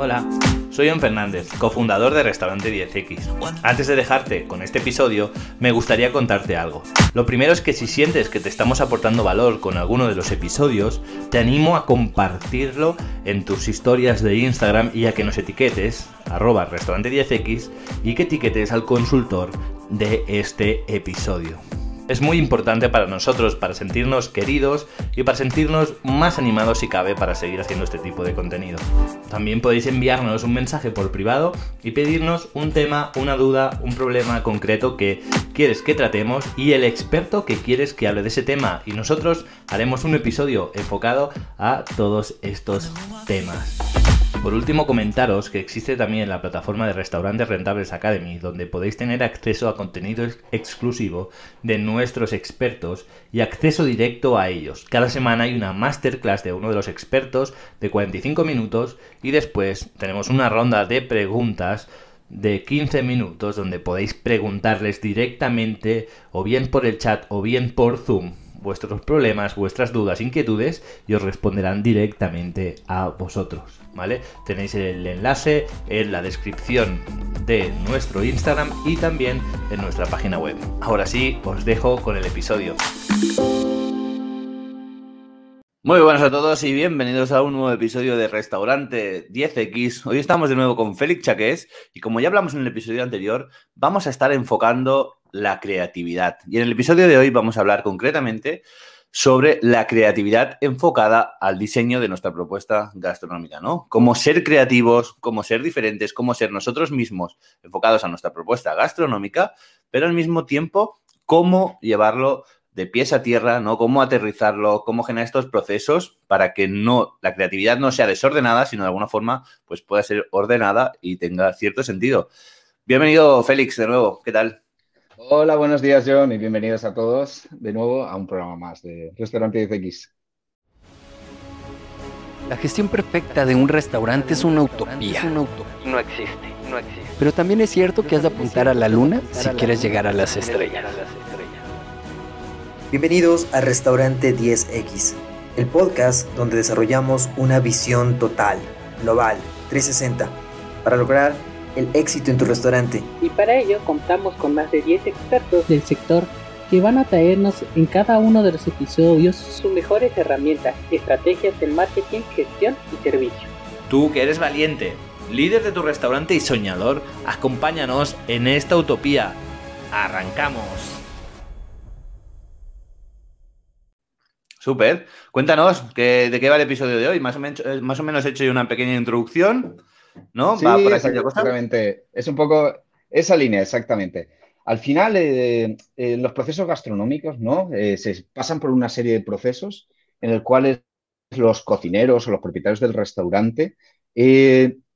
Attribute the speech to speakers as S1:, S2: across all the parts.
S1: Hola, soy John Fernández, cofundador de Restaurante 10X. Antes de dejarte con este episodio, me gustaría contarte algo. Lo primero es que si sientes que te estamos aportando valor con alguno de los episodios, te animo a compartirlo en tus historias de Instagram y a que nos etiquetes, arroba restaurante 10X, y que etiquetes al consultor de este episodio es muy importante para nosotros, para sentirnos queridos y para sentirnos más animados si cabe para seguir haciendo este tipo de contenido. También podéis enviarnos un mensaje por privado y pedirnos un tema, una duda, un problema concreto que quieres que tratemos y el experto que quieres que hable de ese tema y nosotros haremos un episodio enfocado a todos estos temas. Por último, comentaros que existe también la plataforma de Restaurantes Rentables Academy, donde podéis tener acceso a contenido exclusivo de nuestros expertos y acceso directo a ellos. Cada semana hay una masterclass de uno de los expertos de 45 minutos y después tenemos una ronda de preguntas de 15 minutos donde podéis preguntarles directamente o bien por el chat o bien por Zoom vuestros problemas, vuestras dudas, inquietudes y os responderán directamente a vosotros, ¿vale? Tenéis el enlace en la descripción de nuestro Instagram y también en nuestra página web. Ahora sí, os dejo con el episodio. Muy buenas a todos y bienvenidos a un nuevo episodio de Restaurante 10X. Hoy estamos de nuevo con Félix Chaqués y como ya hablamos en el episodio anterior, vamos a estar enfocando la creatividad. Y en el episodio de hoy vamos a hablar concretamente sobre la creatividad enfocada al diseño de nuestra propuesta gastronómica, ¿no? Cómo ser creativos, cómo ser diferentes, cómo ser nosotros mismos enfocados a nuestra propuesta gastronómica, pero al mismo tiempo cómo llevarlo de pies a tierra, ¿no? Cómo aterrizarlo, cómo generar estos procesos para que no la creatividad no sea desordenada, sino de alguna forma pues pueda ser ordenada y tenga cierto sentido. Bienvenido Félix de nuevo, ¿qué tal?
S2: Hola, buenos días John y bienvenidos a todos de nuevo a un programa más de Restaurante 10X.
S3: La gestión perfecta de un restaurante es una utopía. No existe, no existe. Pero también es cierto que has de apuntar a la luna si quieres llegar a las estrellas.
S4: Bienvenidos a Restaurante 10X, el podcast donde desarrollamos una visión total, global, 360, para lograr el éxito en tu restaurante.
S5: Y para ello contamos con más de 10 expertos del sector que van a traernos en cada uno de los episodios sus mejores herramientas, estrategias en marketing, gestión y servicio.
S1: Tú que eres valiente, líder de tu restaurante y soñador, acompáñanos en esta utopía. Arrancamos. Súper. Cuéntanos de qué va el episodio de hoy. Más o menos, eh, más o menos he hecho una pequeña introducción. ¿No?
S2: Sí, exactamente. Es un poco esa línea, exactamente. Al final, eh, eh, los procesos gastronómicos, ¿no? Eh, se pasan por una serie de procesos en el cuales los cocineros o los propietarios del restaurante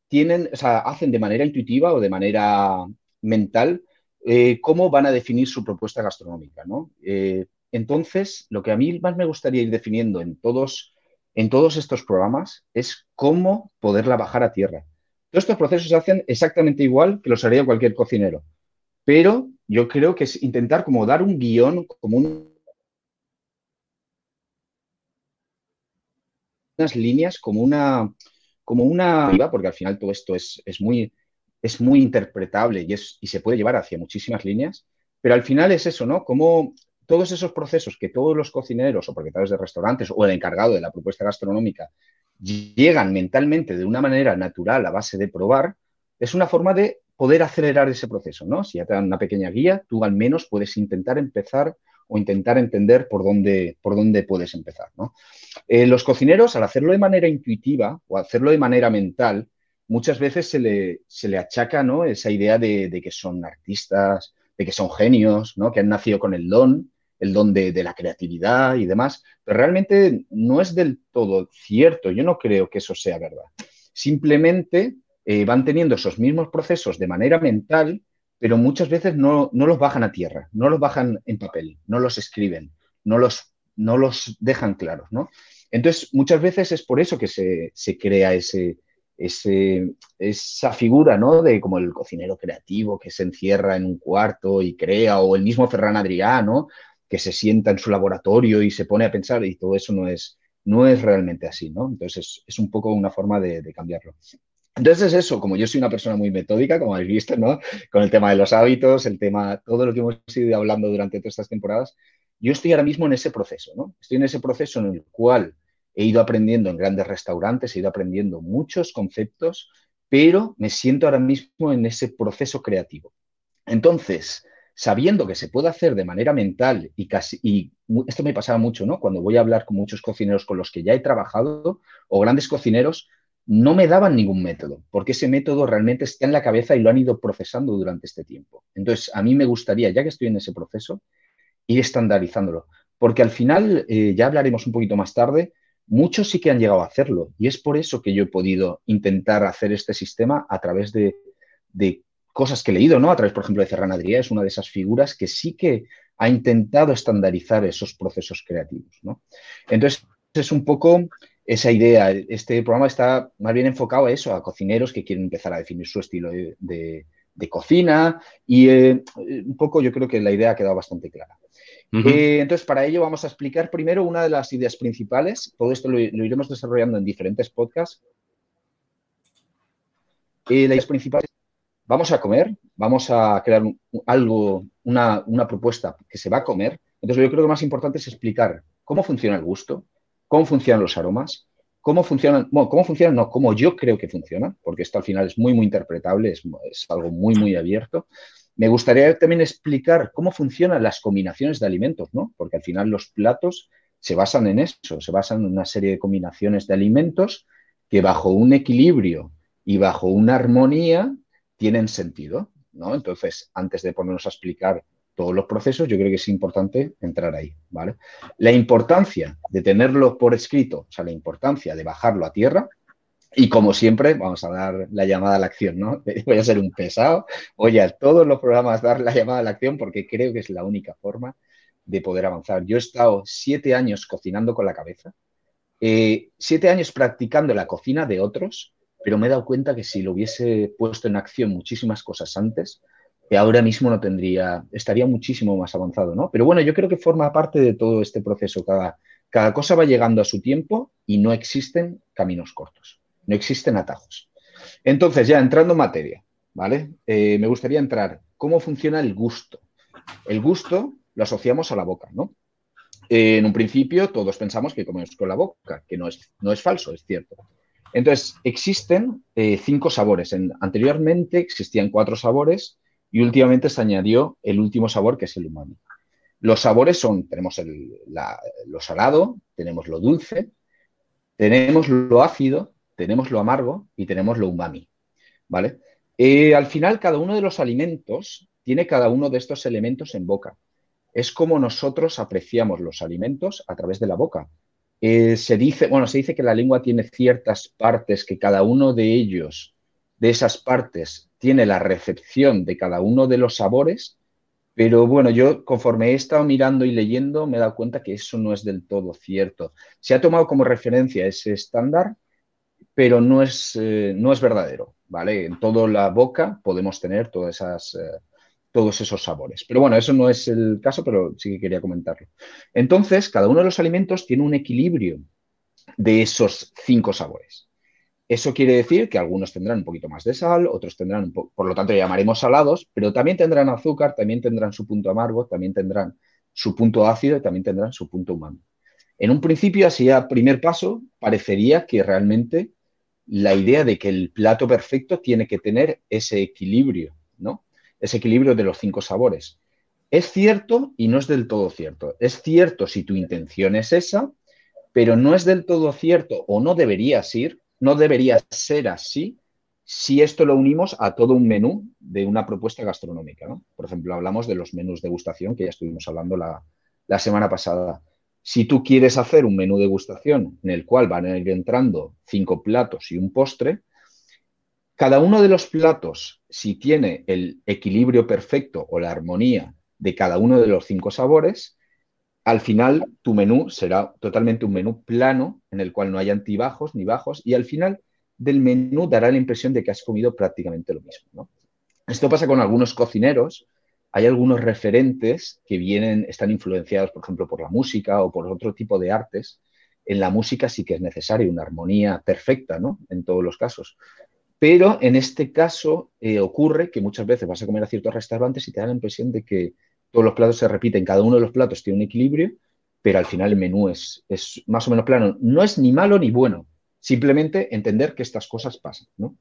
S2: tienen, o sea, hacen de manera intuitiva o de manera mental cómo van a definir su propuesta gastronómica, ¿no? entonces, lo que a mí más me gustaría ir definiendo en todos, en todos estos programas es cómo poderla bajar a tierra. Todos estos procesos se hacen exactamente igual que los haría cualquier cocinero, pero yo creo que es intentar como dar un guion, como unas líneas, como una, como una, porque al final todo esto es, muy, es muy interpretable y, y se puede llevar hacia muchísimas líneas, pero al final es eso, ¿no? Como todos esos procesos que todos los cocineros o propietarios de restaurantes o el encargado de la propuesta gastronómica llegan mentalmente de una manera natural a base de probar, es una forma de poder acelerar ese proceso, ¿no? Si ya te dan una pequeña guía, tú al menos puedes intentar empezar o intentar entender por dónde, por dónde puedes empezar, ¿no? Eh, los cocineros, al hacerlo de manera intuitiva o hacerlo de manera mental, muchas veces se le, se le achaca, ¿no? Esa idea de, de, que son artistas, de que son genios, ¿no? Que han nacido con el don el don de, la creatividad y demás, pero realmente no es del todo cierto. Yo no creo que eso sea verdad. Simplemente eh, van teniendo esos mismos procesos de manera mental, pero muchas veces no, los bajan a tierra, no los bajan en papel, no los escriben, no los, no los dejan claros, ¿no? Entonces, muchas veces es por eso que se, crea ese, ese, esa figura, ¿no? De como el cocinero creativo que se encierra en un cuarto y crea, o el mismo Ferran Adrià, ¿no? Que se sienta en su laboratorio y se pone a pensar y todo eso no es, no es realmente así, ¿no? Entonces es, un poco una forma de, cambiarlo. Entonces es eso, como yo soy una persona muy metódica, como habéis visto, ¿no? Con el tema de los hábitos, el tema, todo lo que hemos ido hablando durante todas estas temporadas, yo estoy ahora mismo en ese proceso, ¿no? Estoy en ese proceso en el cual he ido aprendiendo en grandes restaurantes, he ido aprendiendo muchos conceptos, pero me siento ahora mismo en ese proceso creativo. Entonces, sabiendo que se puede hacer de manera mental y casi, y esto me pasaba mucho, ¿no? Cuando voy a hablar con muchos cocineros con los que ya he trabajado o grandes cocineros, no me daban ningún método, porque ese método realmente está en la cabeza y lo han ido procesando durante este tiempo. Entonces, a mí me gustaría, ya que estoy en ese proceso, ir estandarizándolo, porque al final, eh, ya hablaremos un poquito más tarde, muchos sí que han llegado a hacerlo y es por eso que yo he podido intentar hacer este sistema a través de, de cosas que he leído, ¿no? A través, por ejemplo, de Ferran Adrià, es una de esas figuras que sí que ha intentado estandarizar esos procesos creativos, ¿no? Entonces, es un poco esa idea. Este programa está más bien enfocado a eso, a cocineros que quieren empezar a definir su estilo de, cocina y eh, un poco yo creo que la idea ha quedado bastante clara. Eh, entonces, para ello vamos a explicar primero una de las ideas principales. Todo esto lo, iremos desarrollando en diferentes podcasts. Eh, la idea principal vamos a comer, vamos a crear algo, una, propuesta que se va a comer. Entonces, yo creo que lo más importante es explicar cómo funciona el gusto, cómo funcionan los aromas, cómo funcionan, cómo funcionan, no, cómo yo creo que funcionan, porque esto al final es muy, muy interpretable, es, es algo muy, muy abierto. Me gustaría también explicar cómo funcionan las combinaciones de alimentos, ¿no? Porque al final los platos se basan en eso, se basan en una serie de combinaciones de alimentos que bajo un equilibrio y bajo una armonía tienen sentido, ¿no? Entonces, antes de ponernos a explicar todos los procesos, yo creo que es importante entrar ahí, ¿vale? La importancia de tenerlo por escrito, o sea, la importancia de bajarlo a tierra, y como siempre, vamos a dar la llamada a la acción, ¿no? Voy a ser un pesado, voy a todos los programas dar la llamada a la acción porque creo que es la única forma de poder avanzar. Yo he estado siete años cocinando con la cabeza, eh, siete años practicando la cocina de otros, pero me he dado cuenta que si lo hubiese puesto en acción muchísimas cosas antes, que ahora mismo no tendría, estaría muchísimo más avanzado, ¿no? Pero bueno, yo creo que forma parte de todo este proceso. Cada, cada cosa va llegando a su tiempo y no existen caminos cortos, no existen atajos. Entonces, ya entrando en materia, ¿vale? Eh, me gustaría entrar, ¿cómo funciona el gusto? El gusto lo asociamos a la boca, ¿no? en un principio todos pensamos que comemos con la boca, que no es, no es falso, es cierto. Entonces, existen eh, cinco sabores. anteriormente existían cuatro sabores y últimamente se añadió el último sabor, que es el umami. Los sabores son, tenemos lo salado, tenemos lo dulce, tenemos lo ácido, tenemos lo amargo y tenemos lo umami. ¿Vale? Eh, al final, cada uno de los alimentos tiene cada uno de estos elementos en boca. Es como nosotros apreciamos los alimentos a través de la boca. Eh, se dice, bueno, se dice que la lengua tiene ciertas partes, que cada uno de ellos, de esas partes, tiene la recepción de cada uno de los sabores, pero bueno, yo conforme he estado mirando y leyendo me he dado cuenta que eso no es del todo cierto. Se ha tomado como referencia ese estándar, pero no es, eh, no es verdadero, ¿vale? En toda la boca podemos tener todas esas... Eh, todos esos sabores. Pero bueno, eso no es el caso, pero sí que quería comentarlo. Entonces, cada uno de los alimentos tiene un equilibrio de esos cinco sabores. Eso quiere decir que algunos tendrán un poquito más de sal, otros tendrán, un por lo tanto, llamaremos salados, pero también tendrán azúcar, también tendrán su punto amargo, también tendrán su punto ácido y también tendrán su punto humano. En un principio, así a primer paso, parecería que realmente la idea de que el plato perfecto tiene que tener ese equilibrio. Ese equilibrio de los cinco sabores. Es cierto y no es del todo cierto. Es cierto si tu intención es esa, pero no es del todo cierto o no debería ser, no debería ser así si esto lo unimos a todo un menú de una propuesta gastronómica. Por ejemplo, hablamos de los menús de gustación que ya estuvimos hablando la, la semana pasada. Si tú quieres hacer un menú de gustación en el cual van a ir entrando cinco platos y un postre, cada uno de los platos, si tiene el equilibrio perfecto o la armonía de cada uno de los cinco sabores, al final tu menú será totalmente un menú plano en el cual no hay antibajos ni bajos y al final del menú dará la impresión de que has comido prácticamente lo mismo. Esto pasa con algunos cocineros. Hay algunos referentes que vienen, están influenciados, por ejemplo, por la música o por otro tipo de artes en la música sí que es necesario una armonía perfecta, ¿no? En todos los casos. Pero en este caso eh, ocurre que muchas veces vas a comer a ciertos restaurantes y te da la impresión de que todos los platos se repiten, cada uno de los platos tiene un equilibrio, pero al final el menú es, más o menos plano. No es ni malo ni bueno, simplemente entender que estas cosas pasan. ¿no?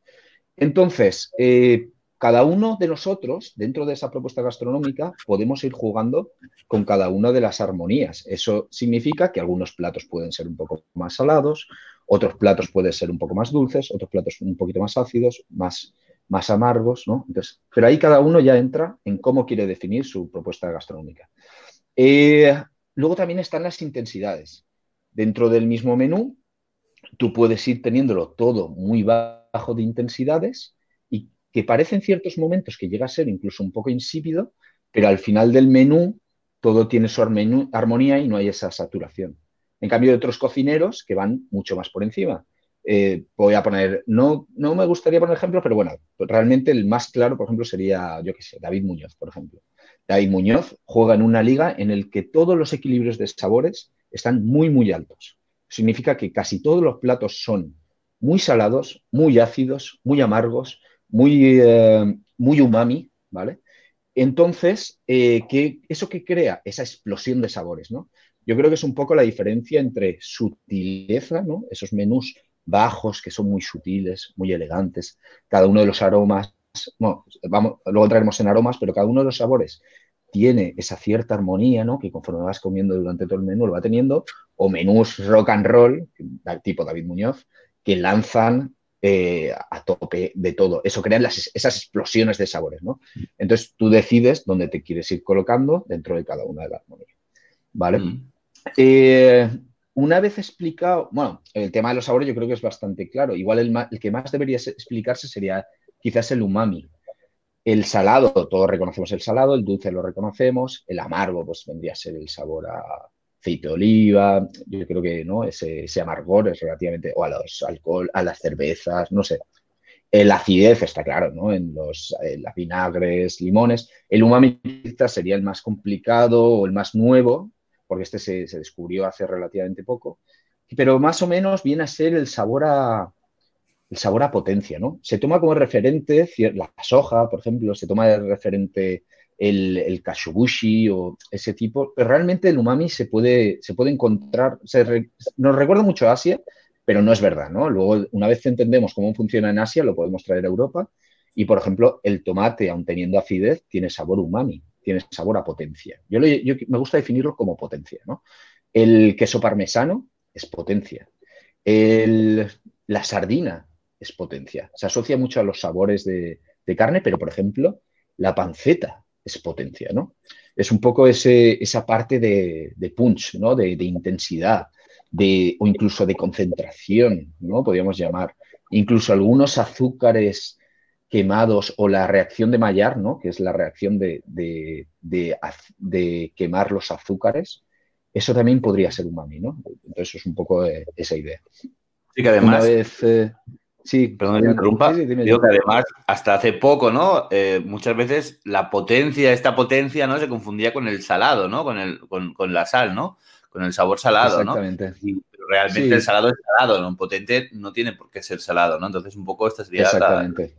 S2: Entonces, eh, cada uno de nosotros, dentro de esa propuesta gastronómica, podemos ir jugando con cada una de las armonías. Eso significa que algunos platos pueden ser un poco más salados, otros platos pueden ser un poco más dulces, otros platos un poquito más ácidos, más, más amargos, ¿no? Entonces, pero ahí cada uno ya entra en cómo quiere definir su propuesta gastronómica. Eh, luego también están las intensidades. Dentro del mismo menú, tú puedes ir teniéndolo todo muy bajo de intensidades que parece en ciertos momentos que llega a ser incluso un poco insípido, pero al final del menú todo tiene su armonía y no hay esa saturación. En cambio, hay otros cocineros que van mucho más por encima. Eh, voy a poner, no, no me gustaría poner ejemplos, pero bueno, realmente el más claro, por ejemplo, sería, yo qué sé, David Muñoz, por ejemplo. David Muñoz juega en una liga en el que todos los equilibrios de sabores están muy, muy altos. Significa que casi todos los platos son muy salados, muy ácidos, muy amargos, muy, eh, muy umami, ¿vale? Entonces, eh, ¿qué, ¿eso qué crea? Esa explosión de sabores, ¿no? Yo creo que es un poco la diferencia entre sutileza, ¿no? Esos menús bajos que son muy sutiles, muy elegantes, cada uno de los aromas, bueno, vamos, luego entraremos en aromas, pero cada uno de los sabores tiene esa cierta armonía, ¿no? Que conforme vas comiendo durante todo el menú lo va teniendo, o menús rock and roll, tipo David Muñoz, que lanzan eh, a tope de todo. Eso crea esas explosiones de sabores, ¿no? Entonces tú decides dónde te quieres ir colocando dentro de cada una de las armonías. ¿Vale? Mm. Eh, una vez explicado, bueno, el tema de los sabores yo creo que es bastante claro. Igual el, que más debería explicarse sería quizás el umami. El salado, todos reconocemos el salado, el dulce lo reconocemos, el amargo pues vendría a ser el sabor a aceite de oliva, yo creo que no ese, amargor es relativamente, o a los alcohol, a las cervezas, no sé. La acidez está claro, ¿no? En los vinagres, limones. El umami sería el más complicado o el más nuevo, porque este se, descubrió hace relativamente poco, pero más o menos viene a ser el sabor a, el sabor a potencia, ¿no? Se toma como referente la soja, por ejemplo, se toma de referente el, el kashubushi o ese tipo, pero realmente el umami se puede, se puede encontrar, nos recuerda mucho a Asia, pero no es verdad, ¿no? Luego, una vez entendemos cómo funciona en Asia, lo podemos traer a Europa y, por ejemplo, el tomate, aun teniendo acidez, tiene sabor umami tiene sabor a potencia. Yo, me gusta definirlo como potencia. ¿no? El queso parmesano es potencia. la sardina es potencia. Se asocia mucho a los sabores de, carne, pero por ejemplo, la panceta es potencia. ¿no? Es un poco ese, esa parte de, punch, ¿no? de, intensidad, de, o incluso de concentración, ¿no? podríamos llamar. Incluso algunos azúcares quemados o la reacción de Maillard, ¿no? que es la reacción de, de, quemar los azúcares, eso también podría ser umami, ¿no? Entonces es un poco eh, esa idea.
S6: Sí, que además... Eh, sí, perdón, me interrumpa. digo que además, hasta hace poco, ¿no? Eh, muchas veces la potencia, esta potencia, ¿no? Se confundía con el salado, ¿no? Con, el, con, la sal, ¿no? Con el sabor salado, Exactamente. ¿no? realmente el salado es salado, ¿no? Un potente no tiene por qué ser salado, ¿no? Entonces un poco esta sería Exactamente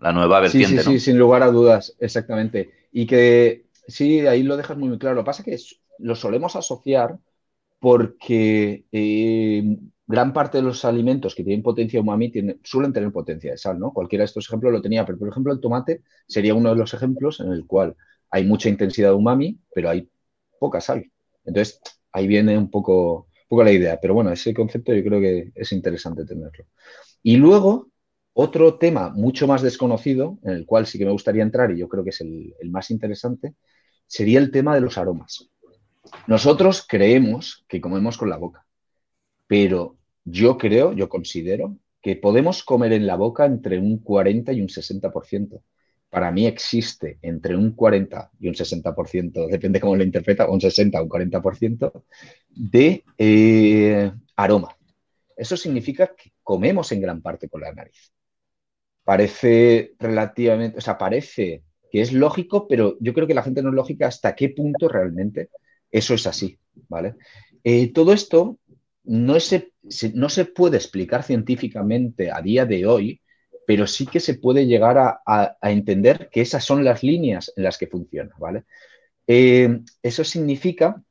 S6: la nueva vertiente.
S2: Sí, sí, sí, sin lugar a dudas, exactamente. Y que sí, ahí lo dejas muy, muy claro. Lo que pasa es que lo solemos asociar porque eh, gran parte de los alimentos que tienen potencia umami suelen tener potencia de sal, ¿no? Cualquiera de estos ejemplos lo tenía, pero por ejemplo el tomate sería uno de los ejemplos en el cual hay mucha intensidad de umami, pero hay poca sal. Entonces, ahí viene un poco, un poco la idea. Pero bueno, ese concepto yo creo que es interesante tenerlo. Y luego, otro tema mucho más desconocido, en el cual sí que me gustaría entrar y yo creo que es el, más interesante, sería el tema de los aromas. Nosotros creemos que comemos con la boca, pero yo creo, yo considero que podemos comer en la boca entre un 40 y un 60%. Para mí existe entre un 40 y un 60%, depende cómo lo interpreta, un 60 o un 40% de eh, aroma. Eso significa que comemos en gran parte con la nariz parece relativamente, o sea, parece que es lógico, pero yo creo que la gente no es lógica hasta qué punto realmente eso es así, ¿vale? Eh, todo esto no se, no se puede explicar científicamente a día de hoy, pero sí que se puede llegar a, entender que esas son las líneas en las que funciona, ¿vale? Eh, eso significa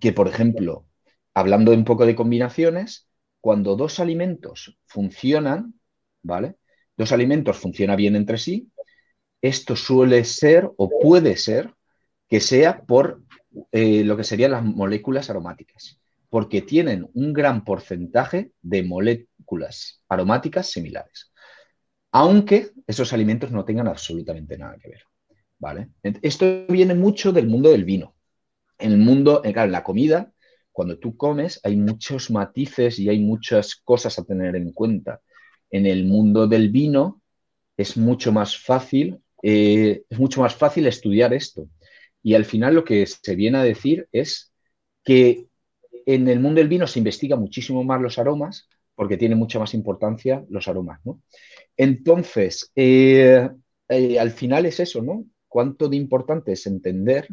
S2: que, por ejemplo, hablando un poco de combinaciones, cuando dos alimentos funcionan, ¿vale? Dos alimentos funcionan bien entre sí, esto suele ser o puede ser que sea por eh, lo que serían las moléculas aromáticas, porque tienen un gran porcentaje de moléculas aromáticas similares, aunque esos alimentos no tengan absolutamente nada que ver. ¿vale? Esto viene mucho del mundo del vino. En el mundo, en la comida, cuando tú comes, hay muchos matices y hay muchas cosas a tener en cuenta. En el mundo del vino es mucho más fácil, eh, es mucho más fácil estudiar esto y al final lo que se viene a decir es que en el mundo del vino se investiga muchísimo más los aromas porque tiene mucha más importancia los aromas, ¿no? Entonces, eh, eh, al final es eso, ¿no? Cuánto de importante es entender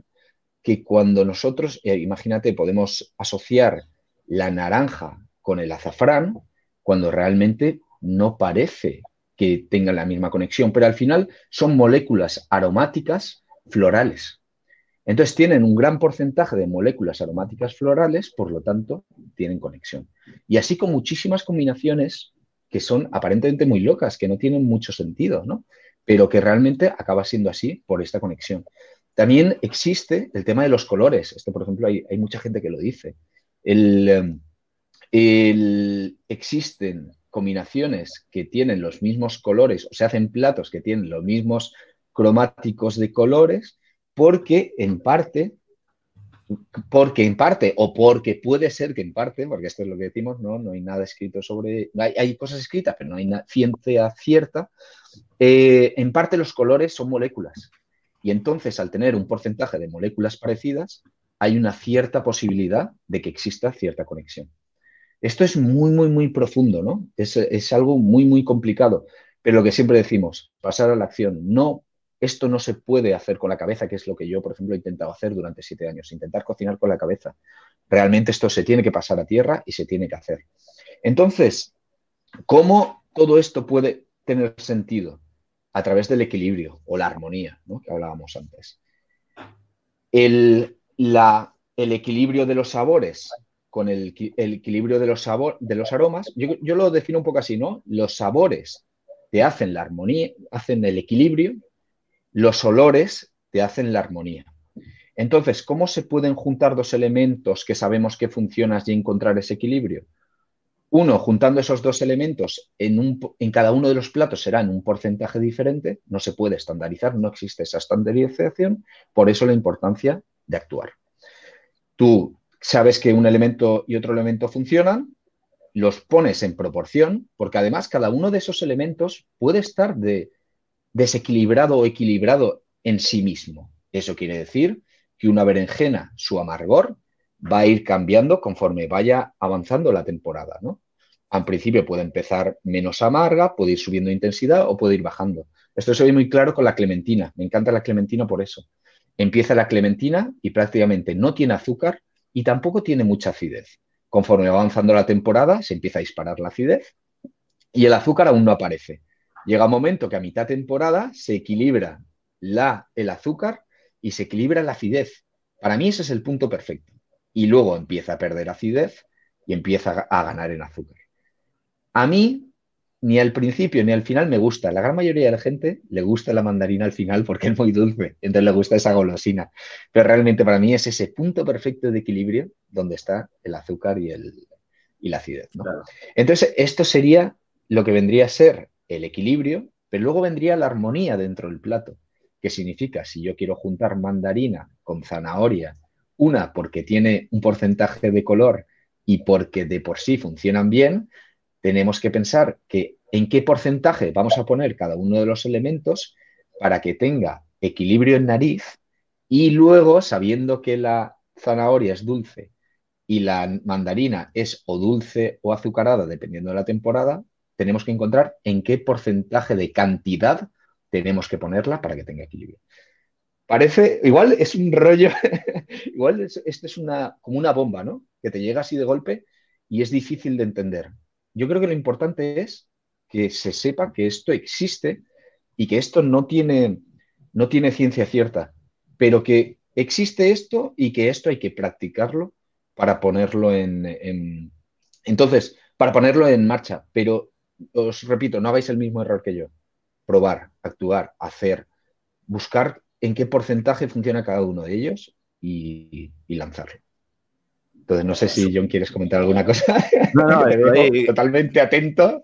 S2: que cuando nosotros, eh, imagínate, podemos asociar la naranja con el azafrán, cuando realmente no parece que tengan la misma conexión, pero al final son moléculas aromáticas florales. Entonces tienen un gran porcentaje de moléculas aromáticas florales, por lo tanto, tienen conexión. Y así con muchísimas combinaciones que son aparentemente muy locas, que no tienen mucho sentido, ¿no? Pero que realmente acaba siendo así por esta conexión. También existe el tema de los colores. Esto, por ejemplo, hay, mucha gente que lo dice. Em, existen combinaciones que tienen los mismos colores, o se hacen platos que tienen los mismos cromáticos de colores, porque en parte, porque en parte, o porque puede ser que en parte, porque esto es lo que decimos, no, no hay nada escrito sobre, hay, cosas escritas, pero no hay ciencia cierta, eh, en parte los colores son moléculas. Y entonces, al tener un porcentaje de moléculas parecidas, hay una cierta posibilidad de que exista cierta conexión. Esto es muy, muy, muy profundo, ¿no? Es, es algo muy, muy complicado. Pero lo que siempre decimos, pasar a la acción, no esto no se puede hacer con la cabeza, que es lo que yo, por ejemplo, he intentado hacer durante siete años, intentar cocinar con la cabeza. Realmente esto se tiene que pasar a tierra y se tiene que hacer. Entonces, ¿cómo todo esto puede tener sentido? A través del equilibrio o la armonía, que hablábamos antes. El, equilibrio de los sabores con el, equilibrio de los, de los aromas, yo, yo lo defino un poco así, ¿no? Los sabores te hacen la armonía, hacen el equilibrio los olores te hacen la armonía. Entonces, ¿cómo se pueden juntar dos elementos que sabemos que funcionan y encontrar ese equilibrio? Uno, juntando esos dos elementos en, en, cada uno de los platos será en un porcentaje diferente, no se puede estandarizar, no existe esa estandarización, por eso la importancia de actuar. Tú sabes que un elemento y otro elemento funcionan, los pones en proporción, porque además cada uno de esos elementos puede estar de desequilibrado o equilibrado en sí mismo. Eso quiere decir que una berenjena, su amargor, va a ir cambiando conforme vaya avanzando la temporada, ¿no? Al principio puede empezar menos amarga, puede ir subiendo intensidad o puede ir bajando. Esto se ve muy claro con la clementina. Me encanta la clementina por eso. Empieza la clementina y prácticamente no tiene azúcar y tampoco tiene mucha acidez. Conforme va avanzando la temporada, se empieza a disparar la acidez y el azúcar aún no aparece. Llega un momento que a mitad temporada se equilibra la, el azúcar y se equilibra la acidez. Para mí ese es el punto perfecto. Y luego empieza a perder acidez y empieza a ganar en azúcar. A mí, ni al principio ni al final me gusta. La gran mayoría de la gente le gusta la mandarina al final porque es muy dulce, entonces le gusta esa golosina. Pero realmente para mí es ese punto perfecto de equilibrio donde está el azúcar y, el, y la acidez. Entonces, esto sería lo que vendría a ser el equilibrio, pero luego vendría la armonía dentro del plato, que significa si yo quiero juntar mandarina con zanahoria, una porque tiene un porcentaje de color y porque de por sí funcionan bien, tenemos que pensar que en qué porcentaje vamos a poner cada uno de los elementos para que tenga equilibrio en nariz y luego, sabiendo que la zanahoria es dulce y la mandarina es o dulce o azucarada, dependiendo de la temporada, tenemos que encontrar en qué porcentaje de cantidad tenemos que ponerla para que tenga equilibrio. Parece, igual es un rollo, igual esto es una, como una bomba, ¿no? Que te llega así de golpe y es difícil de entender. Yo creo que lo importante es que se sepa que esto existe y que esto no tiene, no tiene ciencia cierta, pero que existe esto y que esto hay que practicarlo para ponerlo en, entonces, para ponerlo en marcha. Pero os repito, no hagáis el mismo error que yo. Probar, actuar, hacer, buscar en qué porcentaje funciona cada uno de ellos y lanzarlo. Entonces, no sé si John quieres comentar alguna cosa. No, no, estoy totalmente atento.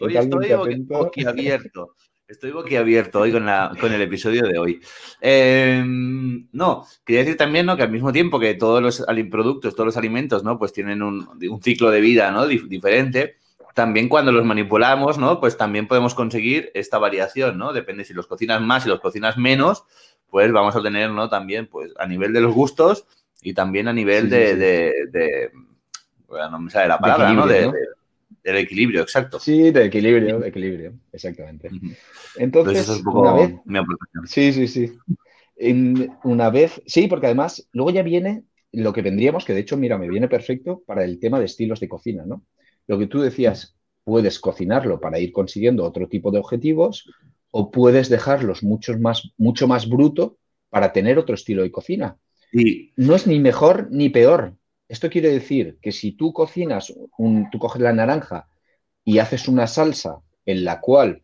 S6: Hoy estoy boquiabierto. Estoy boquiabierto hoy con, la, con el episodio de hoy. Em, no, quería decir también ¿no? que al mismo tiempo que todos los productos, todos los alimentos, ¿no? Pues tienen un, ciclo de vida ¿no? diferente. También cuando los manipulamos, ¿no? Pues también podemos conseguir esta variación, ¿no? Depende si los cocinas más y los cocinas menos, pues vamos a tener, ¿no? También, pues a nivel de los gustos, y también a nivel de, De, bueno, no me sale la palabra, ¿no? del equilibrio, exacto.
S2: Sí, de equilibrio, de equilibrio, exactamente. Entonces, eso es un poco una vez, mi aportación. Sí, sí, sí. una vez, sí, porque además luego ya viene lo que tendríamos, que de hecho, mira, me viene perfecto para el tema de estilos de cocina, ¿no? Lo que tú decías, puedes cocinarlo para ir consiguiendo otro tipo de objetivos o puedes dejarlos mucho más, mucho más bruto para tener otro estilo de cocina. No es ni mejor ni peor. Esto quiere decir que si tú cocinas, un, tú coges la naranja y haces una salsa en la cual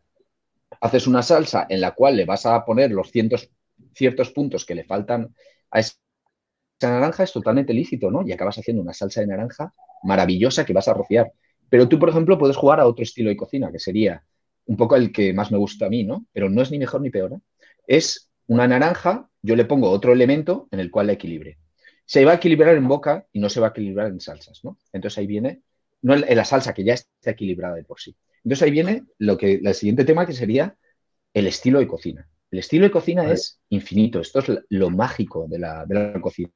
S2: haces una salsa en la cual le vas a poner los cientos, ciertos puntos que le faltan a esa naranja, es totalmente lícito, ¿no? Y acabas haciendo una salsa de naranja maravillosa que vas a rociar. Pero tú, por ejemplo, puedes jugar a otro estilo de cocina, que sería un poco el que más me gusta a mí, ¿no? Pero no es ni mejor ni peor. ¿eh? Es una naranja, yo le pongo otro elemento en el cual la equilibre. Se va a equilibrar en boca y no se va a equilibrar en salsas, ¿no? Entonces ahí viene, no en la salsa que ya está equilibrada de por sí. Entonces ahí viene lo que, el siguiente tema que sería el estilo de cocina. El estilo de cocina es infinito, esto es lo mágico de la, cocina.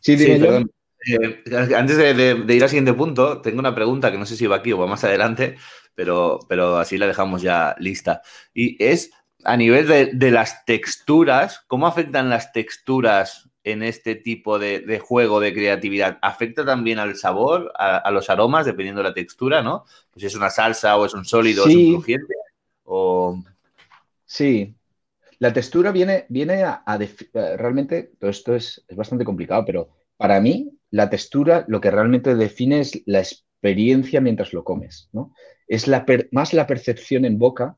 S6: Sí, sí perdón. Eh, antes de, ir al siguiente punto, tengo una pregunta que no sé si va aquí o va más adelante, pero, pero así la dejamos ya lista. Y es, a nivel de, las texturas, ¿cómo afectan las texturas en este tipo de, juego de creatividad? ¿Afecta también al sabor, a, los aromas, dependiendo de la textura, ¿no? Pues si es una salsa o es un sólido o es un crujiente.
S2: Sí. La textura viene, viene a, eh, realmente, todo esto es, bastante complicado, pero para mí la textura lo que realmente define es la experiencia mientras lo comes, ¿no? Es la más la percepción en boca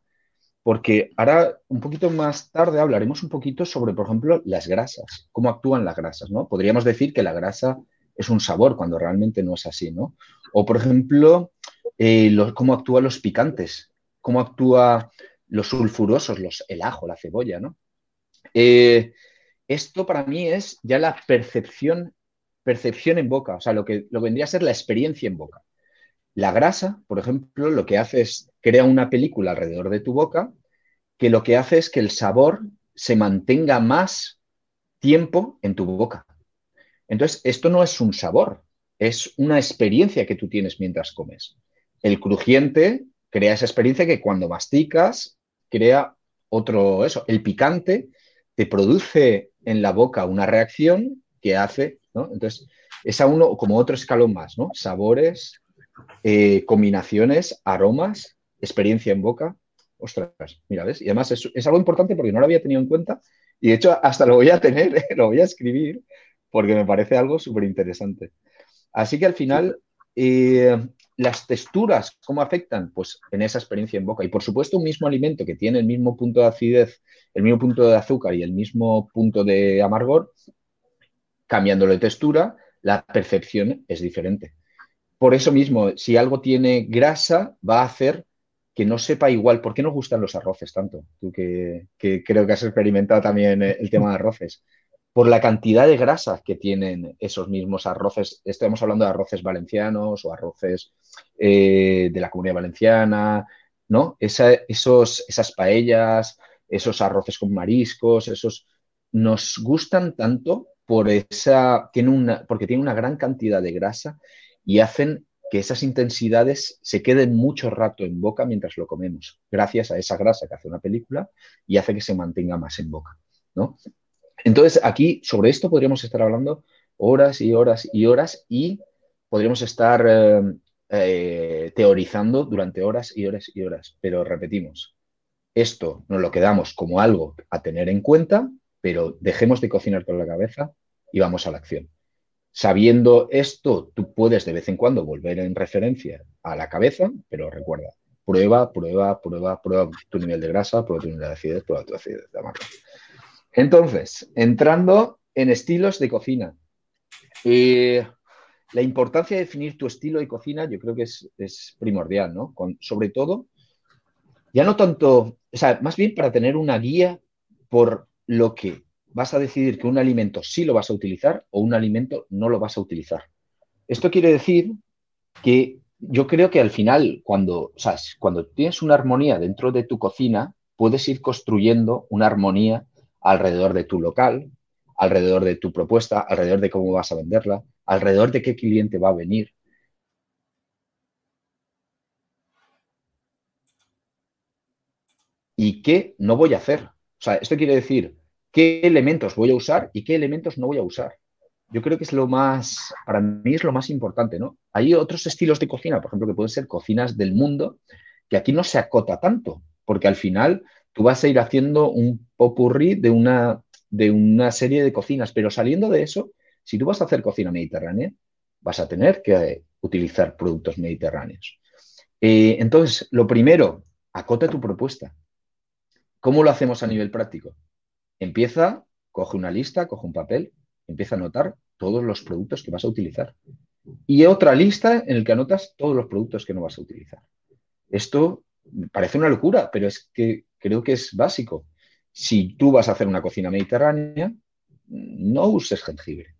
S2: porque ahora, un poquito más tarde, hablaremos un poquito sobre, por ejemplo, las grasas, cómo actúan las grasas, ¿no? Podríamos decir que la grasa es un sabor cuando realmente no es así, ¿no? O, por ejemplo, eh, cómo actúan los picantes, cómo actúan los sulfurosos, los, el ajo, la cebolla, ¿no? Eh, esto para mí es ya la percepción, percepción en boca, o sea, lo que, lo vendría a ser la experiencia en boca. La grasa, por ejemplo, lo que hace es crea una película alrededor de tu boca que lo que hace es que el sabor se mantenga más tiempo en tu boca. Entonces, esto no es un sabor, es una experiencia que tú tienes mientras comes. El crujiente crea esa experiencia que cuando masticas crea otro eso. El picante te produce en la boca una reacción que hace, Entonces, es a uno como otro escalón más, ¿no? Sabores, eh, combinaciones, aromas, experiencia en boca. Ostras, mira, ¿ves? Y además es, algo importante porque no lo había tenido en cuenta y de hecho hasta lo voy a tener, lo voy a escribir porque me parece algo súper interesante. Así que al final, eh, las texturas, ¿cómo afectan? Pues en esa experiencia en boca. Y por supuesto, un mismo alimento que tiene el mismo punto de acidez, el mismo punto de azúcar y el mismo punto de amargor, cambiándolo de textura, la percepción es diferente por eso mismo, si algo tiene grasa, va a hacer que no sepa igual. ¿Por qué nos gustan los arroces tanto? Tú que, creo que has experimentado también el tema de arroces. Por la cantidad de grasa que tienen esos mismos arroces. Estamos hablando de arroces valencianos o arroces eh, de la comunidad valenciana, ¿no? esos, esas paellas, esos arroces con mariscos, esos nos gustan tanto por esa, tiene una, porque tiene una gran cantidad de grasa y hacen que esas intensidades se queden mucho rato en boca mientras lo comemos, gracias a esa grasa que hace una película y hace que se mantenga más en boca. ¿no? Entonces, aquí sobre esto podríamos estar hablando horas y horas y horas y podríamos estar eh, eh, teorizando durante horas y horas y horas, pero repetimos, esto nos lo quedamos como algo a tener en cuenta, pero dejemos de cocinar con la cabeza y vamos a la acción. Sabiendo esto, tú puedes de vez en cuando volver en referencia a la cabeza, pero recuerda, prueba, prueba, prueba, prueba tu nivel de grasa, prueba tu nivel de acidez, prueba tu acidez de. Entonces, entrando en estilos de cocina. Eh, la importancia de definir tu estilo de cocina yo creo que es, primordial, ¿no? sobre todo, ya no tanto, o sea, más bien para tener una guía por lo que vas a decidir que un alimento sí lo vas a utilizar o un alimento no lo vas a utilizar. Esto quiere decir que yo creo que al final, cuando, cuando tienes una armonía dentro de tu cocina, puedes ir construyendo una armonía alrededor de tu local, alrededor de tu propuesta, alrededor de cómo vas a venderla, alrededor de qué cliente va a venir. ¿Y qué no voy a hacer? O sea, esto quiere decir qué elementos voy a usar y qué elementos no voy a usar. Yo creo que es lo más, para mí es lo más importante, ¿no? Hay otros estilos de cocina, por ejemplo, que pueden ser cocinas del mundo, que aquí no se acota tanto, porque al final tú vas a ir haciendo un popurrí de una, de una serie de cocinas, pero saliendo de eso, si tú vas a hacer cocina mediterránea, vas a tener que utilizar productos mediterráneos. Eh, entonces, lo primero, acota tu propuesta. ¿Cómo lo hacemos a nivel práctico? Empieza, coge una lista, coge un papel, empieza a anotar todos los productos que vas a utilizar. Y otra lista en la que anotas todos los productos que no vas a utilizar. Esto parece una locura, pero es que creo que es básico. Si tú vas a hacer una cocina mediterránea, no uses jengibre,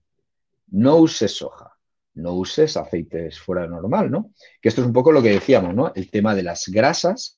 S2: no uses soja, no uses aceites fuera de normal, ¿no? Que esto es un poco lo que decíamos, ¿no? El tema de las grasas,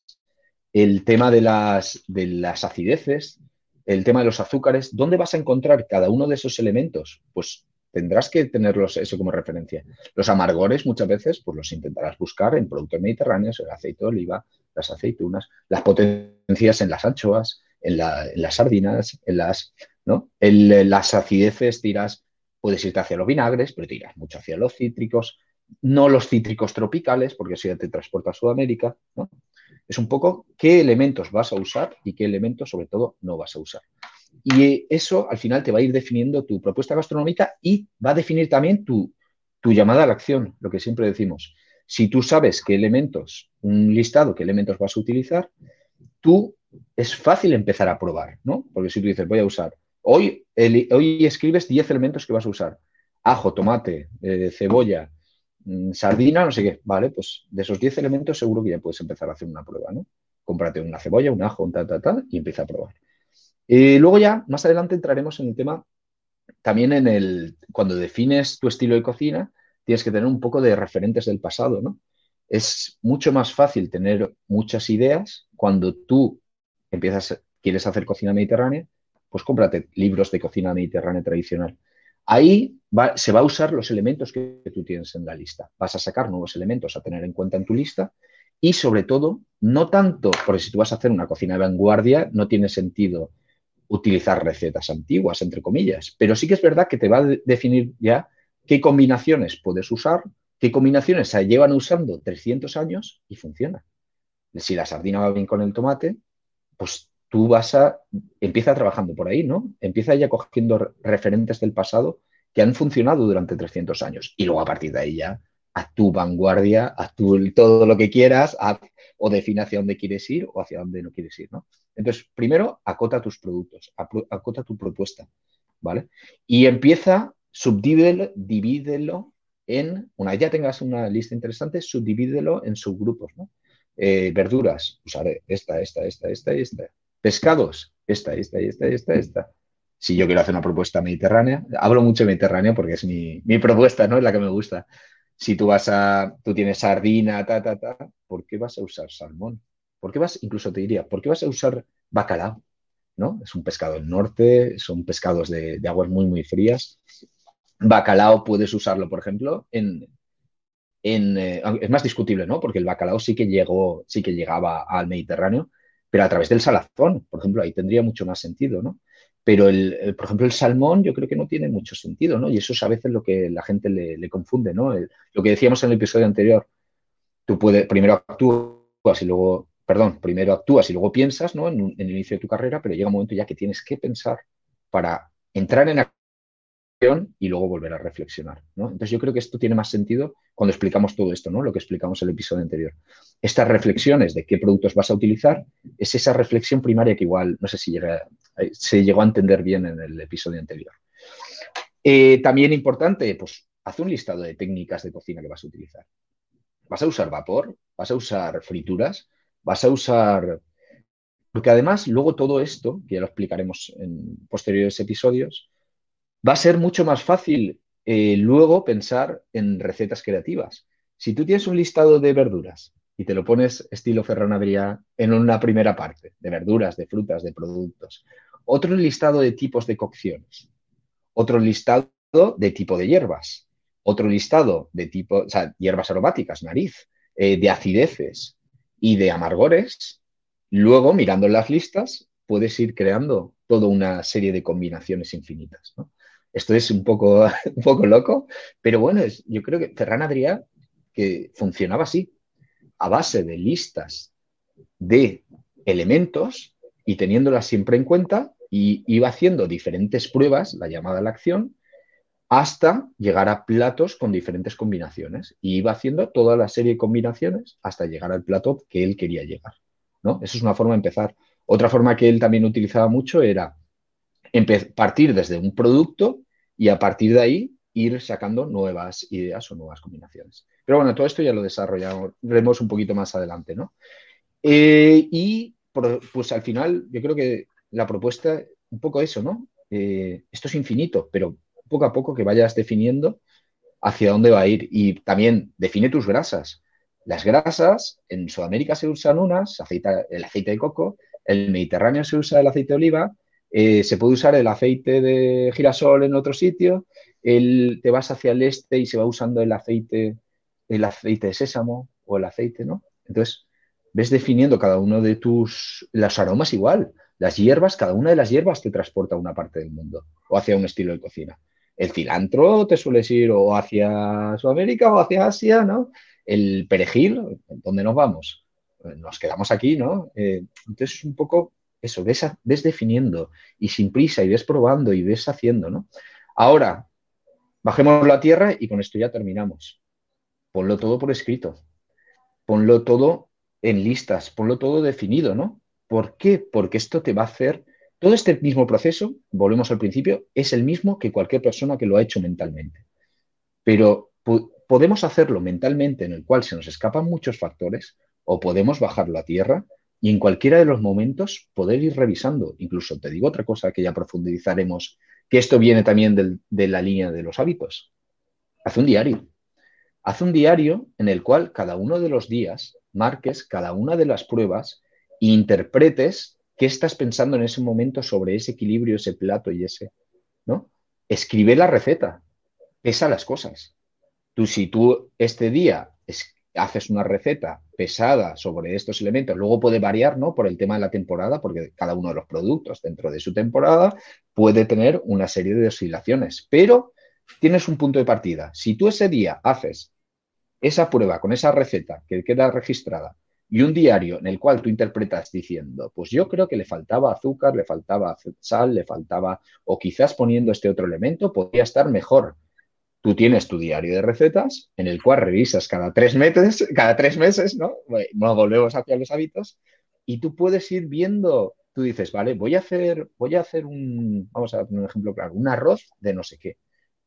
S2: el tema de las, de las acideces, el tema de los azúcares. ¿Dónde vas a encontrar cada uno de esos elementos? Pues tendrás que tenerlos eso como referencia. Los amargores muchas veces pues los intentarás buscar en productos mediterráneos, el aceite de oliva, las aceitunas, las potencias en las anchoas, en, las sardinas, en las, ¿no? las acideces tiras, puedes irte hacia los vinagres, pero tiras mucho hacia los cítricos, no los cítricos tropicales, porque si ya te transporta a Sudamérica, ¿no? Es un poco qué elementos vas a usar y qué elementos, sobre todo, no vas a usar. Y eso al final te va a ir definiendo tu propuesta gastronómica y va a definir también tu, tu llamada a la acción, lo que siempre decimos. Si tú sabes qué elementos, un listado, qué elementos vas a utilizar, tú es fácil empezar a probar, ¿no? Porque si tú dices, voy a usar, hoy, hoy escribes 10 elementos que vas a usar, ajo, tomate, eh, cebolla, sardina, no sé qué, vale, pues de esos 10 elementos seguro que ya puedes empezar a hacer una prueba, ¿no? Cómprate una cebolla, un ajo, un ta, ta, ta, y empieza a probar. Luego ya, más adelante entraremos en el tema, también en el, cuando defines tu estilo de cocina, tienes que tener un poco de referentes del pasado, ¿no? Es mucho más fácil tener muchas ideas cuando tú empiezas, quieres hacer cocina mediterránea, pues cómprate libros de cocina mediterránea tradicional. Ahí se va a usar los elementos que tú tienes en la lista. Vas a sacar nuevos elementos a tener en cuenta en tu lista y sobre todo, no tanto, porque si tú vas a hacer una cocina de vanguardia, no tiene sentido utilizar recetas antiguas, entre comillas, pero sí que es verdad que te va a definir ya qué combinaciones puedes usar, qué combinaciones se llevan usando 300 años y funciona. Si la sardina va bien con el tomate, pues tú vas a, empieza trabajando por ahí, ¿no? Empieza ya cogiendo referentes del pasado que han funcionado durante 300 años y luego a partir de ahí ya a tu vanguardia, a tu, todo lo que quieras, o define hacia dónde quieres ir o hacia dónde no quieres ir, ¿no? Entonces, primero, acota tus productos, acota tu propuesta, ¿vale? Y empieza subdídelo, divídelo en, una vez ya tengas una lista interesante, subdivídelo en subgrupos, ¿no? Eh, verduras, usaré esta, esta, esta, esta y esta. Pescados, esta, esta, esta, esta, esta. Si yo quiero hacer una propuesta mediterránea, hablo mucho de mediterráneo porque es mi, propuesta, ¿no? Es la que me gusta. Si tú vas a, tú tienes sardina, ta, ta, ta, ¿por qué vas a usar salmón? ¿Por qué vas, incluso te diría, ¿por qué vas a usar bacalao? ¿No? Es un pescado del norte, son pescados de, de aguas muy, muy frías bacalao puedes usarlo, por ejemplo, en, eh, es más discutible, ¿no? Porque el bacalao sí que llegó, sí que llegaba al Mediterráneo, pero a través del salazón, por ejemplo, ahí tendría mucho más sentido, ¿no? Pero, el, por ejemplo, el salmón yo creo que no tiene mucho sentido, ¿no? Y eso es a veces lo que la gente le, confunde, ¿no? lo que decíamos en el episodio anterior, tú puedes, primero actúas y luego, perdón, primero actúas y luego piensas, ¿no? En, el inicio de tu carrera, pero llega un momento ya que tienes que pensar para entrar en y luego volver a reflexionar. ¿no? Entonces yo creo que esto tiene más sentido cuando explicamos todo esto, ¿no? lo que explicamos en el episodio anterior. Estas reflexiones de qué productos vas a utilizar es esa reflexión primaria que igual, no sé si se llegó a entender bien en el episodio anterior. Eh, también importante, pues haz un listado de técnicas de cocina que vas a utilizar. ¿Vas a usar vapor? ¿Vas a usar frituras? ¿Vas a usar... Porque además luego todo esto, que ya lo explicaremos en posteriores episodios, va a ser mucho más fácil eh, luego pensar en recetas creativas. Si tú tienes un listado de verduras y te lo pones estilo Ferran en una primera parte, de verduras, de frutas, de productos, otro listado de tipos de cocciones, otro listado de tipo de hierbas, otro listado de tipo, o sea, hierbas aromáticas, nariz, eh, de acideces y de amargores, luego mirando las listas puedes ir creando toda una serie de combinaciones infinitas. Esto es un poco, un poco loco, pero bueno, es, yo creo que Ferran Adrià, que funcionaba así, a base de listas de elementos y teniéndolas siempre en cuenta, y iba haciendo diferentes pruebas, la llamada a la acción, hasta llegar a platos con diferentes combinaciones. Y iba haciendo toda la serie de combinaciones hasta llegar al plato que él quería llegar. ¿no? Esa es una forma de empezar. Otra forma que él también utilizaba mucho era partir desde un producto y a partir de ahí ir sacando nuevas ideas o nuevas combinaciones. Pero bueno, todo esto ya lo desarrollaremos un poquito más adelante, ¿no? Eh, y pues al final yo creo que la propuesta, un poco eso, ¿no? Eh, esto es infinito, pero poco a poco que vayas definiendo hacia dónde va a ir. Y también define tus grasas. Las grasas, en Sudamérica se usan unas, el aceite de coco, el Mediterráneo se usa el aceite de oliva, eh, se puede usar el aceite de girasol en otro sitio, el, te vas hacia el este y se va usando el aceite, el aceite de sésamo o el aceite, ¿no? Entonces, ves definiendo cada uno de tus, los aromas igual. Las hierbas, cada una de las hierbas te transporta a una parte del mundo o hacia un estilo de cocina. El cilantro te sueles ir o hacia Sudamérica o hacia Asia, ¿no? El perejil, ¿dónde nos vamos? Nos quedamos aquí, ¿no? Eh, entonces, un poco eso, ves, definiendo y sin prisa y ves probando y ves haciendo, ¿no? Ahora, bajemos la tierra y con esto ya terminamos. Ponlo todo por escrito. Ponlo todo en listas, ponlo todo definido, ¿no? ¿Por qué? Porque esto te va a hacer, todo este mismo proceso, volvemos al principio, es el mismo que cualquier persona que lo ha hecho mentalmente. Pero podemos hacerlo mentalmente en el cual se nos escapan muchos factores o podemos bajarlo a tierra y en cualquiera de los momentos poder ir revisando. Incluso te digo otra cosa que ya profundizaremos, que esto viene también de la línea de los hábitos. Haz un diario. Haz un diario en el cual cada uno de los días marques cada una de las pruebas e interpretes qué estás pensando en ese momento sobre ese equilibrio, ese plato y ese, ¿no? Escribe la receta, pesa las cosas. Tú, si tú este día haces una receta pesada sobre estos elementos, luego puede variar, ¿no? Por el tema de la temporada, porque cada uno de los productos dentro de su temporada puede tener una serie de oscilaciones, pero tienes un punto de partida. Si tú ese día haces esa prueba con esa receta que queda registrada y un diario en el cual tú interpretas diciendo, pues yo creo que le faltaba azúcar, le faltaba sal, le faltaba, o quizás poniendo este otro elemento podría estar mejor tú tienes tu diario de recetas en el cual revisas cada tres meses, cada tres meses, ¿no? Volvemos hacia los hábitos y tú puedes ir viendo, tú dices, vale, voy a hacer, voy a hacer un, vamos a poner un ejemplo claro, un arroz de no sé qué.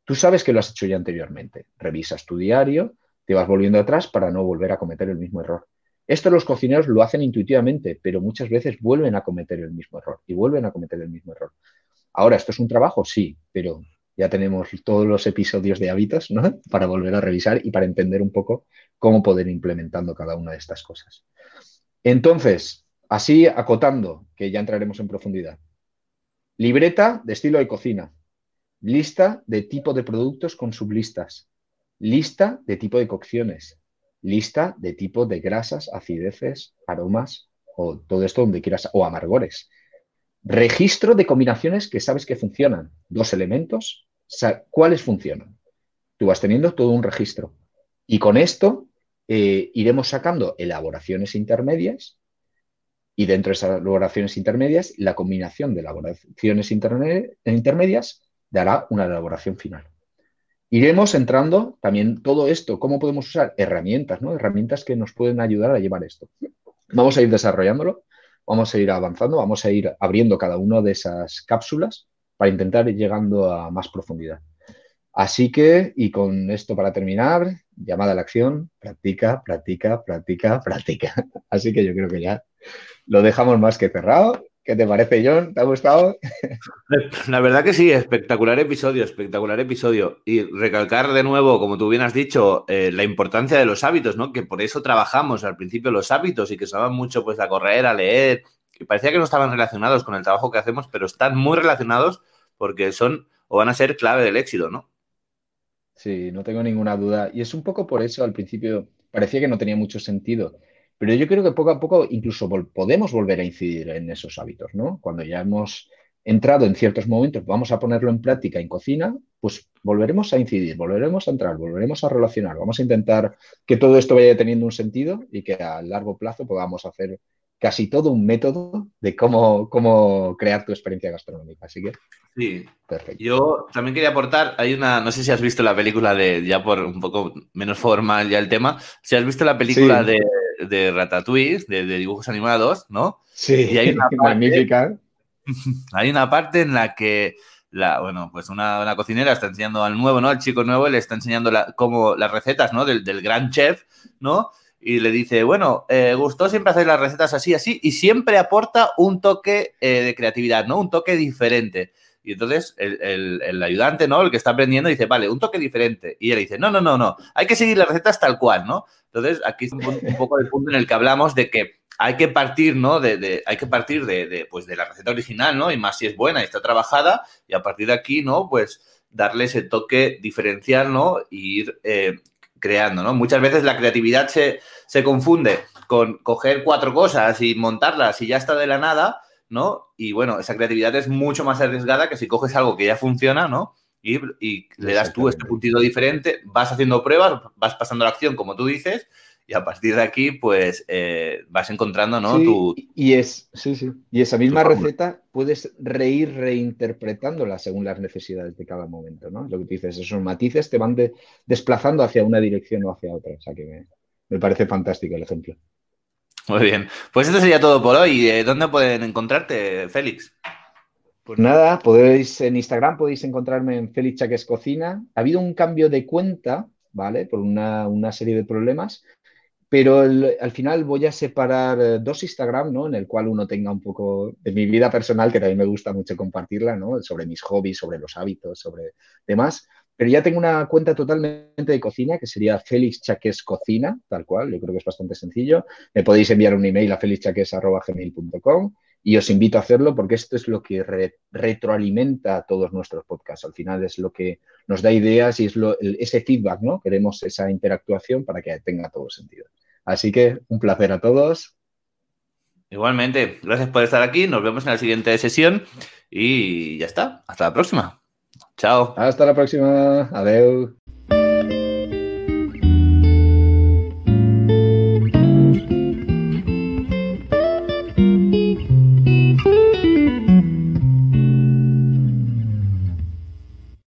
S2: Tú sabes que lo has hecho ya anteriormente. Revisas tu diario, te vas volviendo atrás para no volver a cometer el mismo error. Esto los cocineros lo hacen intuitivamente, pero muchas veces vuelven a cometer el mismo error y vuelven a cometer el mismo error. Ahora, ¿esto es un trabajo? Sí, pero ya tenemos todos los episodios de hábitos, ¿no? Para volver a revisar y para entender un poco cómo poder implementando cada una de estas cosas. Entonces, así acotando, que ya entraremos en profundidad. Libreta de estilo de cocina. Lista de tipo de productos con sublistas. Lista de tipo de cocciones. Lista de tipo de grasas, acideces, aromas o todo esto donde quieras, o amargores. Registro de combinaciones que sabes que funcionan. Dos elementos, ¿cuáles funcionan? Tú vas teniendo todo un registro. Y con esto eh, iremos sacando elaboraciones intermedias y dentro de esas elaboraciones intermedias, la combinación de elaboraciones intermedias dará una elaboración final. Iremos entrando también todo esto, cómo podemos usar herramientas, ¿no? Herramientas que nos pueden ayudar a llevar esto. Vamos a ir desarrollándolo, vamos a ir avanzando, vamos a ir abriendo cada una de esas cápsulas para intentar ir llegando a más profundidad. Así que, y con esto para terminar, llamada a la acción, practica, practica, practica, practica. Así que yo creo que ya lo dejamos más que cerrado. ¿Qué te parece, John? ¿Te ha gustado?
S6: La verdad que sí, espectacular episodio, espectacular episodio. Y recalcar de nuevo, como tú bien has dicho, eh, la importancia de los hábitos, ¿no? Que por eso trabajamos al principio los hábitos y que usaban mucho pues a correr, a leer, que parecía que no estaban relacionados con el trabajo que hacemos, pero están muy relacionados porque son o van a ser clave del éxito, ¿no?
S2: Sí, no tengo ninguna duda. Y es un poco por eso al principio parecía que no tenía mucho sentido pero yo creo que poco a poco incluso podemos volver a incidir en esos hábitos, ¿no? Cuando ya hemos entrado en ciertos momentos, vamos a ponerlo en práctica en cocina, pues volveremos a incidir, volveremos a entrar, volveremos a relacionar, vamos a intentar que todo esto vaya teniendo un sentido y que a largo plazo podamos hacer casi todo un método de cómo, cómo crear tu experiencia gastronómica. Así que.
S6: Sí. Perfecto. Yo también quería aportar, hay una, no sé si has visto la película de, ya por un poco menos formal ya el tema, si has visto la película de de Ratatouille, de, dibujos animados, ¿no?
S2: Sí,
S6: y hay
S2: una magnífica.
S6: Hay una parte en la que la, bueno, pues una, cocinera está enseñando al nuevo, ¿no? Al chico nuevo le está enseñando la, como las recetas, ¿no? Del, gran chef, ¿no? Y le dice, bueno, eh, gustó siempre hacer las recetas así, así, y siempre aporta un toque eh, de creatividad, ¿no? Un toque diferente. Y entonces el, ayudante, ¿no? El que está aprendiendo dice, vale, un toque diferente. Y él dice, no, no, no, no, hay que seguir las recetas tal cual, ¿no? Entonces aquí es un, poco el punto en el que hablamos de que hay que partir, ¿no? De, hay que partir de, pues de la receta original, ¿no? Y más si es buena y está trabajada. Y a partir de aquí, ¿no? Pues darle ese toque diferencial, ¿no? Y ir eh, creando, ¿no? Muchas veces la creatividad se, se confunde con coger cuatro cosas y montarlas y ya está de la nada ¿no? Y bueno, esa creatividad es mucho más arriesgada que si coges algo que ya funciona, ¿no? Y, le das tú este puntito diferente, vas haciendo pruebas, vas pasando la acción, como tú dices, y a partir de aquí, pues eh, vas encontrando, ¿no?
S2: Y es, sí, sí. Y esa misma receta puedes reír reinterpretándola según las necesidades de cada momento, ¿no? Lo que dices, esos matices te van desplazando hacia una dirección o hacia otra. O sea que me parece fantástico el ejemplo.
S6: Muy bien. Pues esto sería todo por hoy. Eh, ¿Dónde pueden encontrarte, Félix?
S2: Pues nada, podéis en Instagram podéis encontrarme en Félix Chaques Cocina. Ha habido un cambio de cuenta, ¿vale? Por una, serie de problemas. Pero al final voy a separar eh, dos Instagram, ¿no? En el cual uno tenga un poco de mi vida personal, que también me gusta mucho compartirla, ¿no? Sobre mis hobbies, sobre los hábitos, sobre demás. Pero ya tengo una cuenta totalmente de cocina que sería Félix Chaques Cocina, tal cual, yo creo que es bastante sencillo. Me podéis enviar un email a felixchaques.gmail.com y os invito a hacerlo porque esto es lo que retroalimenta todos nuestros podcasts. Al final es lo que nos da ideas y es ese feedback, ¿no? Queremos esa interactuación para que tenga todo sentido. Así que un placer a todos.
S6: Igualmente, gracias por estar aquí. Nos vemos en la siguiente sesión y ya está. Hasta la próxima. Chao.
S2: Hasta la próxima. Adiós.